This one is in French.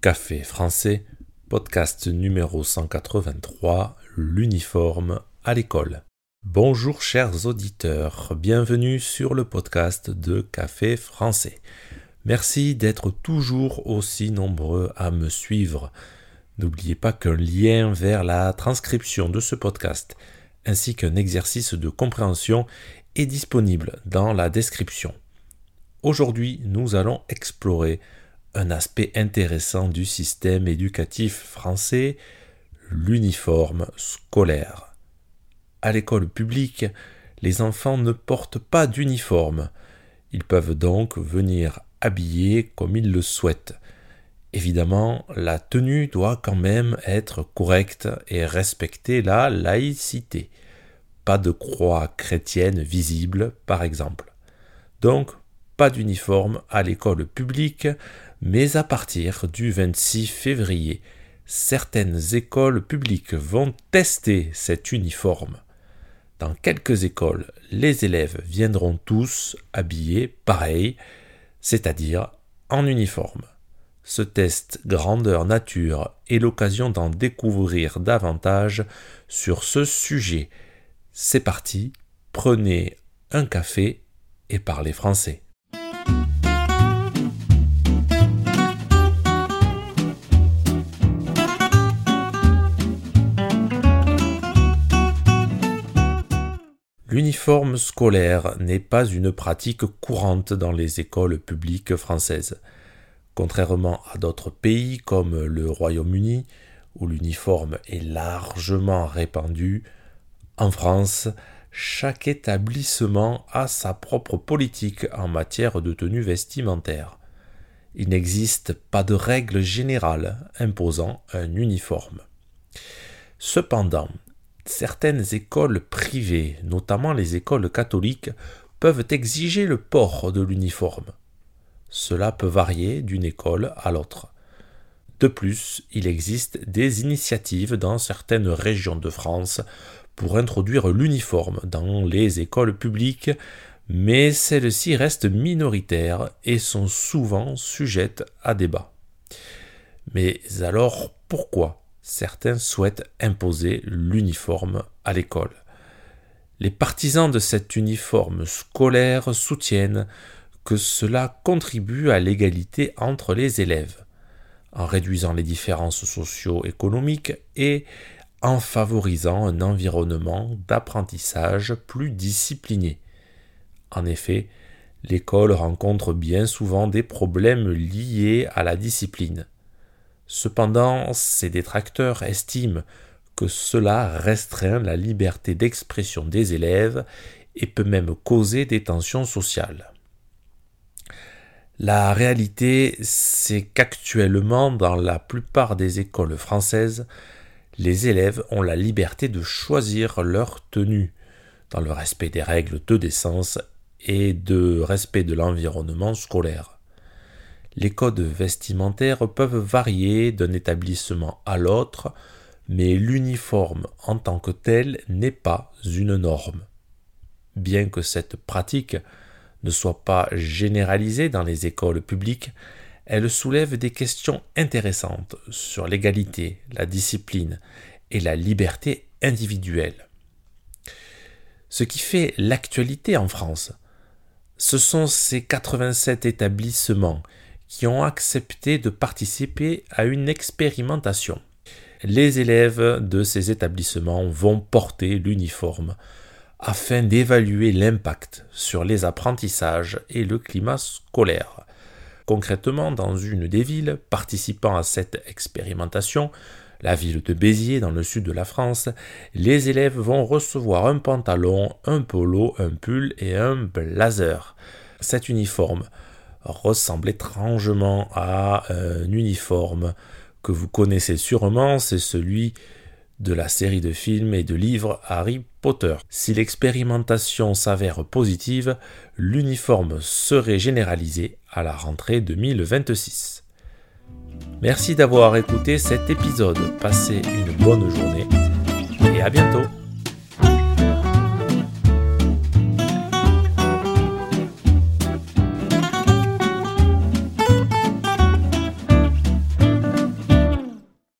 Café français, podcast numéro 183, l'uniforme à l'école. Bonjour chers auditeurs, bienvenue sur le podcast de Café français. Merci d'être toujours aussi nombreux à me suivre. N'oubliez pas qu'un lien vers la transcription de ce podcast ainsi qu'un exercice de compréhension est disponible dans la description. Aujourd'hui, nous allons explorer un aspect intéressant du système éducatif français, l'uniforme scolaire. À l'école publique, les enfants ne portent pas d'uniforme. Ils peuvent donc venir habillés comme ils le souhaitent. Évidemment, la tenue doit quand même être correcte et respecter la laïcité. Pas de croix chrétienne visible, par exemple. Donc, pas d'uniforme à l'école publique, mais à partir du 26 février, certaines écoles publiques vont tester cet uniforme. Dans quelques écoles, les élèves viendront tous habillés pareil, c'est-à-dire en uniforme. Ce test grandeur nature est l'occasion d'en découvrir davantage sur ce sujet. C'est parti, prenez un café et parlez français. L'uniforme scolaire n'est pas une pratique courante dans les écoles publiques françaises. Contrairement à d'autres pays comme le Royaume-Uni, où l'uniforme est largement répandu, en France, chaque établissement a sa propre politique en matière de tenue vestimentaire. Il n'existe pas de règle générale imposant un uniforme. Cependant, certaines écoles privées, notamment les écoles catholiques, peuvent exiger le port de l'uniforme. Cela peut varier d'une école à l'autre. De plus, il existe des initiatives dans certaines régions de France pour introduire l'uniforme dans les écoles publiques, mais celles-ci restent minoritaires et sont souvent sujettes à débat. Mais alors pourquoi certains souhaitent imposer l'uniforme à l'école. Les partisans de cet uniforme scolaire soutiennent que cela contribue à l'égalité entre les élèves, en réduisant les différences socio-économiques et en favorisant un environnement d'apprentissage plus discipliné. En effet, l'école rencontre bien souvent des problèmes liés à la discipline. Cependant, ces détracteurs estiment que cela restreint la liberté d'expression des élèves et peut même causer des tensions sociales. La réalité, c'est qu'actuellement, dans la plupart des écoles françaises, les élèves ont la liberté de choisir leur tenue, dans le respect des règles de décence et de respect de l'environnement scolaire. Les codes vestimentaires peuvent varier d'un établissement à l'autre, mais l'uniforme en tant que tel n'est pas une norme. Bien que cette pratique ne soit pas généralisée dans les écoles publiques, elle soulève des questions intéressantes sur l'égalité, la discipline et la liberté individuelle. Ce qui fait l'actualité en France, ce sont ces 87 établissements qui ont accepté de participer à une expérimentation. Les élèves de ces établissements vont porter l'uniforme afin d'évaluer l'impact sur les apprentissages et le climat scolaire. Concrètement, dans une des villes participant à cette expérimentation, la ville de Béziers dans le sud de la France, les élèves vont recevoir un pantalon, un polo, un pull et un blazer. Cet uniforme ressemble étrangement à un uniforme que vous connaissez sûrement, c'est celui de la série de films et de livres Harry Potter. Si l'expérimentation s'avère positive, l'uniforme serait généralisé à la rentrée 2026. Merci d'avoir écouté cet épisode. Passez une bonne journée et à bientôt.